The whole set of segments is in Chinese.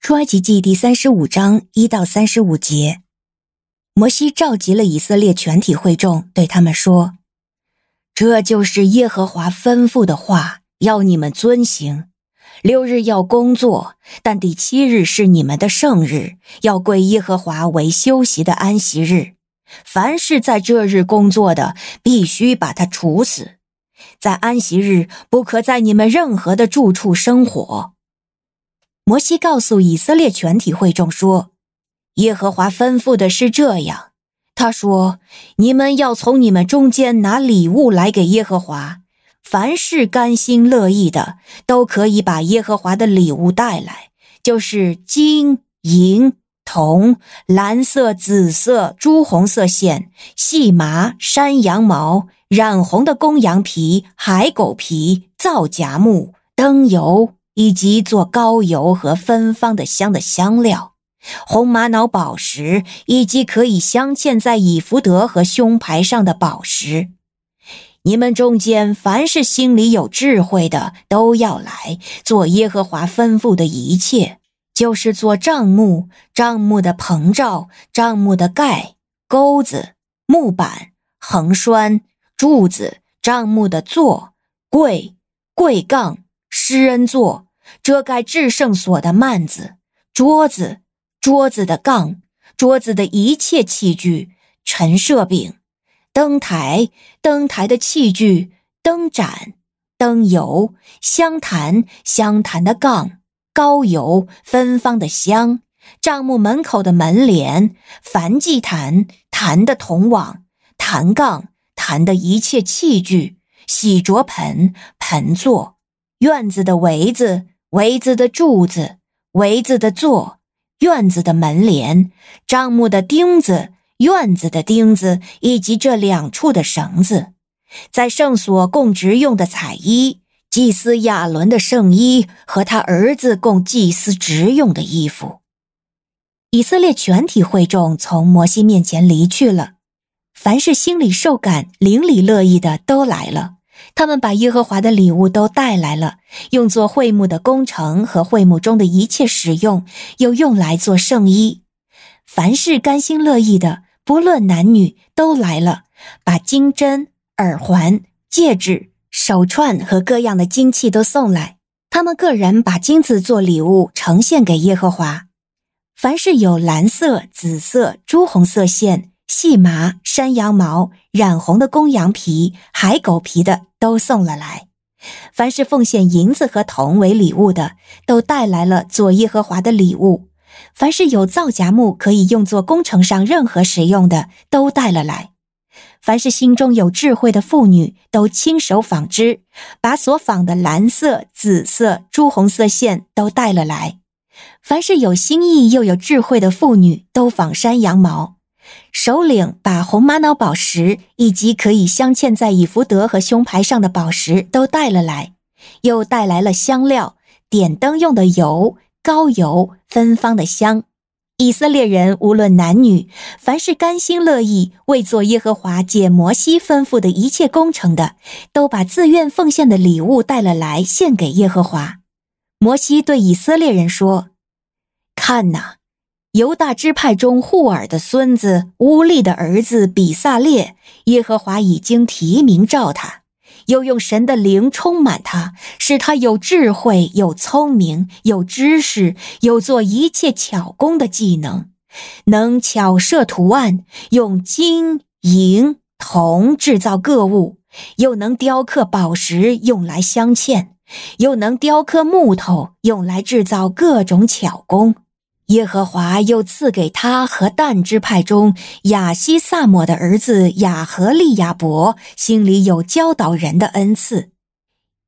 出埃及记第三十五章一到三十五节，摩西召集了以色列全体会众，对他们说：“这就是耶和华吩咐的话，要你们遵行。六日要工作，但第七日是你们的圣日，要归耶和华为休息的安息日。凡是在这日工作的，必须把他处死。在安息日，不可在你们任何的住处生火。”摩西告诉以色列全体会众说：“耶和华吩咐的是这样。他说：你们要从你们中间拿礼物来给耶和华，凡是甘心乐意的，都可以把耶和华的礼物带来，就是金银铜、蓝色、紫色、朱红色线、细麻、山羊毛、染红的公羊皮、海狗皮、皂荚木、灯油。”以及做膏油和芬芳的香的香料，红玛瑙宝石，以及可以镶嵌在以弗得和胸牌上的宝石。你们中间凡是心里有智慧的，都要来做耶和华吩咐的一切，就是做帐幕、帐幕的棚罩、帐幕的盖、钩子、木板、横栓、柱子、帐幕的座、柜、柜杠、知恩座。遮盖至圣所的幔子、桌子、桌子的杠、桌子的一切器具、陈设饼、灯台、灯台的器具、灯盏、灯油、香坛、香坛的杠、高油、芬芳的香、帐幕门口的门帘、燔祭坛、坛的铜网、坛杠、坛的一切器具、洗濯盆、盆座、院子的围子。围子的柱子，围子的座，院子的门帘，帐幕的钉子，院子的钉子，以及这两处的绳子，在圣所供职用的彩衣，祭司亚伦的圣衣和他儿子供祭司职用的衣服。以色列全体会众从摩西面前离去了，凡是心里受感、灵里乐意的都来了。他们把耶和华的礼物都带来了，用作会幕的工程和会幕中的一切使用，又用来做圣衣。凡是甘心乐意的，不论男女，都来了，把金针、耳环、戒指、手串和各样的金器都送来。他们个人把金子做礼物呈现给耶和华。凡是有蓝色、紫色、朱红色线。细麻、山羊毛、染红的公羊皮、海狗皮的都送了来。凡是奉献银子和铜为礼物的，都带来了做耶和华的礼物。凡是有皂荚木可以用作工程上任何使用的，都带了来。凡是心中有智慧的妇女，都亲手纺织，把所纺的蓝色、紫色、朱红色线都带了来。凡是有心意又有智慧的妇女，都纺山羊毛。首领把红玛瑙宝石以及可以镶嵌在以弗得和胸牌上的宝石都带了来，又带来了香料、点灯用的油、膏油、芬芳的香。以色列人无论男女，凡是甘心乐意为做耶和华解摩西吩咐的一切工程的，都把自愿奉献的礼物带了来献给耶和华。摩西对以色列人说：“看哪。”犹大支派中户珥的孙子乌利的儿子比撒列，耶和华已经提名召他，又用神的灵充满他，使他有智慧、有聪明、有知识，有做一切巧工的技能，能巧设图案，用金银铜制造各物，又能雕刻宝石用来镶嵌，又能雕刻木头用来制造各种巧工。耶和华又赐给他和但支派中亚希萨抹的儿子亚和利亚伯心里有教导人的恩赐。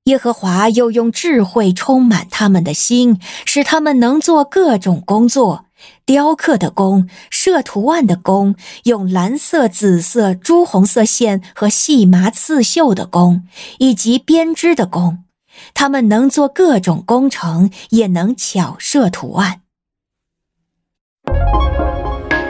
耶和华又用智慧充满他们的心，使他们能做各种工作：雕刻的工、设图案的工、用蓝色、紫色、朱红色线和细麻刺绣的工，以及编织的工。他们能做各种工程，也能巧设图案。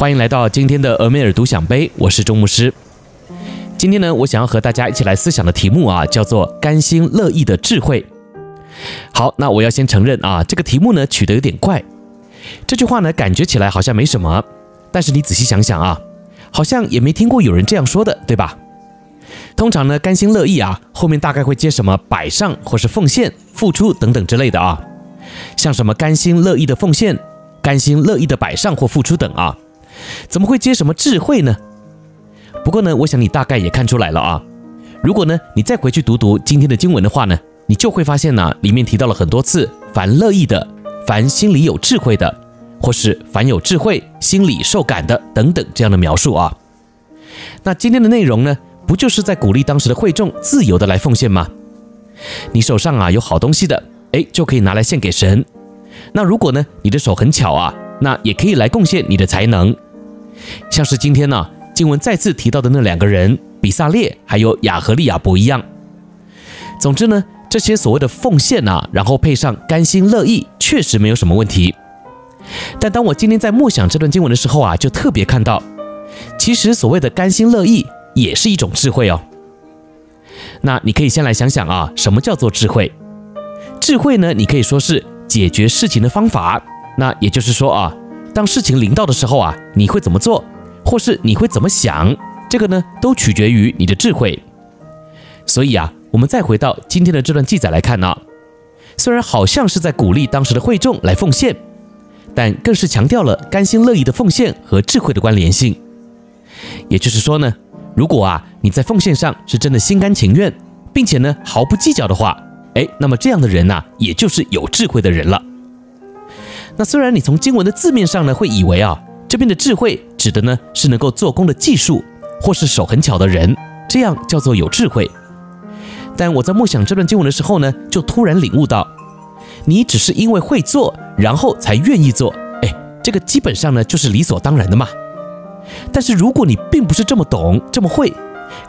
欢迎来到今天的俄梅尔独享杯，我是周牧师。今天呢，我想要和大家一起来思想的题目啊，叫做“甘心乐意的智慧”。好，那我要先承认啊，这个题目呢取得有点怪。这句话呢感觉起来好像没什么，但是你仔细想想啊，好像也没听过有人这样说的，对吧？通常呢，甘心乐意啊，后面大概会接什么摆上或是奉献、付出等等之类的啊，像什么甘心乐意的奉献、甘心乐意的摆上或付出等啊，怎么会接什么智慧呢？不过呢，我想你大概也看出来了啊。如果呢，你再回去读读今天的经文的话呢，你就会发现呢，里面提到了很多次“凡乐意的”“凡心里有智慧的”或是“凡有智慧、心里受感的”等等这样的描述啊。那今天的内容呢，不就是在鼓励当时的会众自由的来奉献吗？你手上啊有好东西的，哎，就可以拿来献给神。那如果呢，你的手很巧啊，那也可以来贡献你的才能。像是今天呢，经文再次提到的那两个人，比撒列还有亚和利亚伯一样。总之呢。这些所谓的奉献啊，然后配上甘心乐意，确实没有什么问题。但当我今天在默想这段经文的时候啊，就特别看到，其实所谓的甘心乐意也是一种智慧哦。那你可以先来想想啊，什么叫做智慧？智慧呢，你可以说是解决事情的方法。那也就是说啊，当事情临到的时候啊，你会怎么做，或是你会怎么想，这个呢，都取决于你的智慧。所以啊。我们再回到今天的这段记载来看呢、虽然好像是在鼓励当时的会众来奉献，但更是强调了甘心乐意的奉献和智慧的关联性。也就是说呢，如果啊你在奉献上是真的心甘情愿，并且呢毫不计较的话，哎，那么这样的人呐、也就是有智慧的人了。那虽然你从经文的字面上呢会以为啊这边的智慧指的呢是能够做工的技术，或是手很巧的人，这样叫做有智慧。但我在默想这段经文的时候呢，就突然领悟到，你只是因为会做，然后才愿意做，哎，这个基本上呢就是理所当然的嘛。但是如果你并不是这么懂，这么会，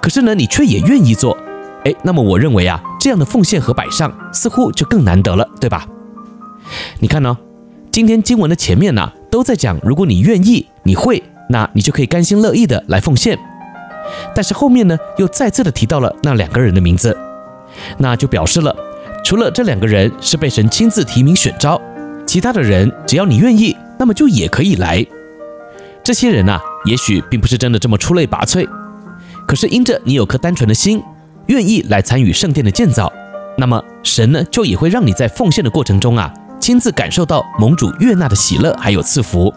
可是呢你却也愿意做，哎，那么我认为啊，这样的奉献和摆上似乎就更难得了，对吧？你看呢，今天经文的前面呢都在讲，如果你愿意，你会，那你就可以甘心乐意的来奉献。但是后面呢又再次的提到了那两个人的名字。那就表示了，除了这两个人是被神亲自提名选召，其他的人只要你愿意，那么就也可以来。这些人呐、啊，也许并不是真的这么出类拔萃，可是因着你有颗单纯的心，愿意来参与圣殿的建造，那么神呢就也会让你在奉献的过程中啊，亲自感受到盟主悦纳的喜乐还有赐福，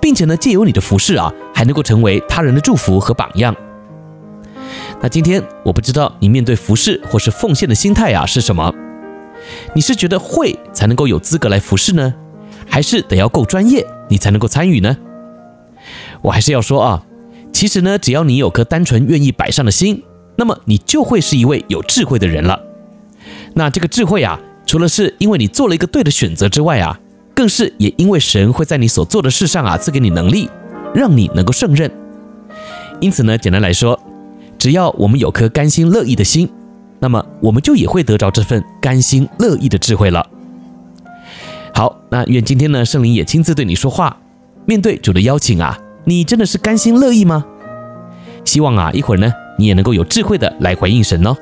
并且呢借由你的服饰啊，还能够成为他人的祝福和榜样。那今天我不知道你面对服侍或是奉献的心态啊是什么？你是觉得会才能够有资格来服侍呢，还是得要够专业你才能够参与呢？我还是要说啊，其实呢，只要你有颗单纯愿意摆上的心，那么你就会是一位有智慧的人了。那这个智慧啊，除了是因为你做了一个对的选择之外啊，更是也因为神会在你所做的事上啊赐给你能力，让你能够胜任。因此呢，简单来说。只要我们有颗甘心乐意的心，那么我们就也会得着这份甘心乐意的智慧了。好，那愿今天呢，圣灵也亲自对你说话。面对主的邀请啊，你真的是甘心乐意吗？希望啊，一会儿呢，你也能够有智慧的来回应神哦。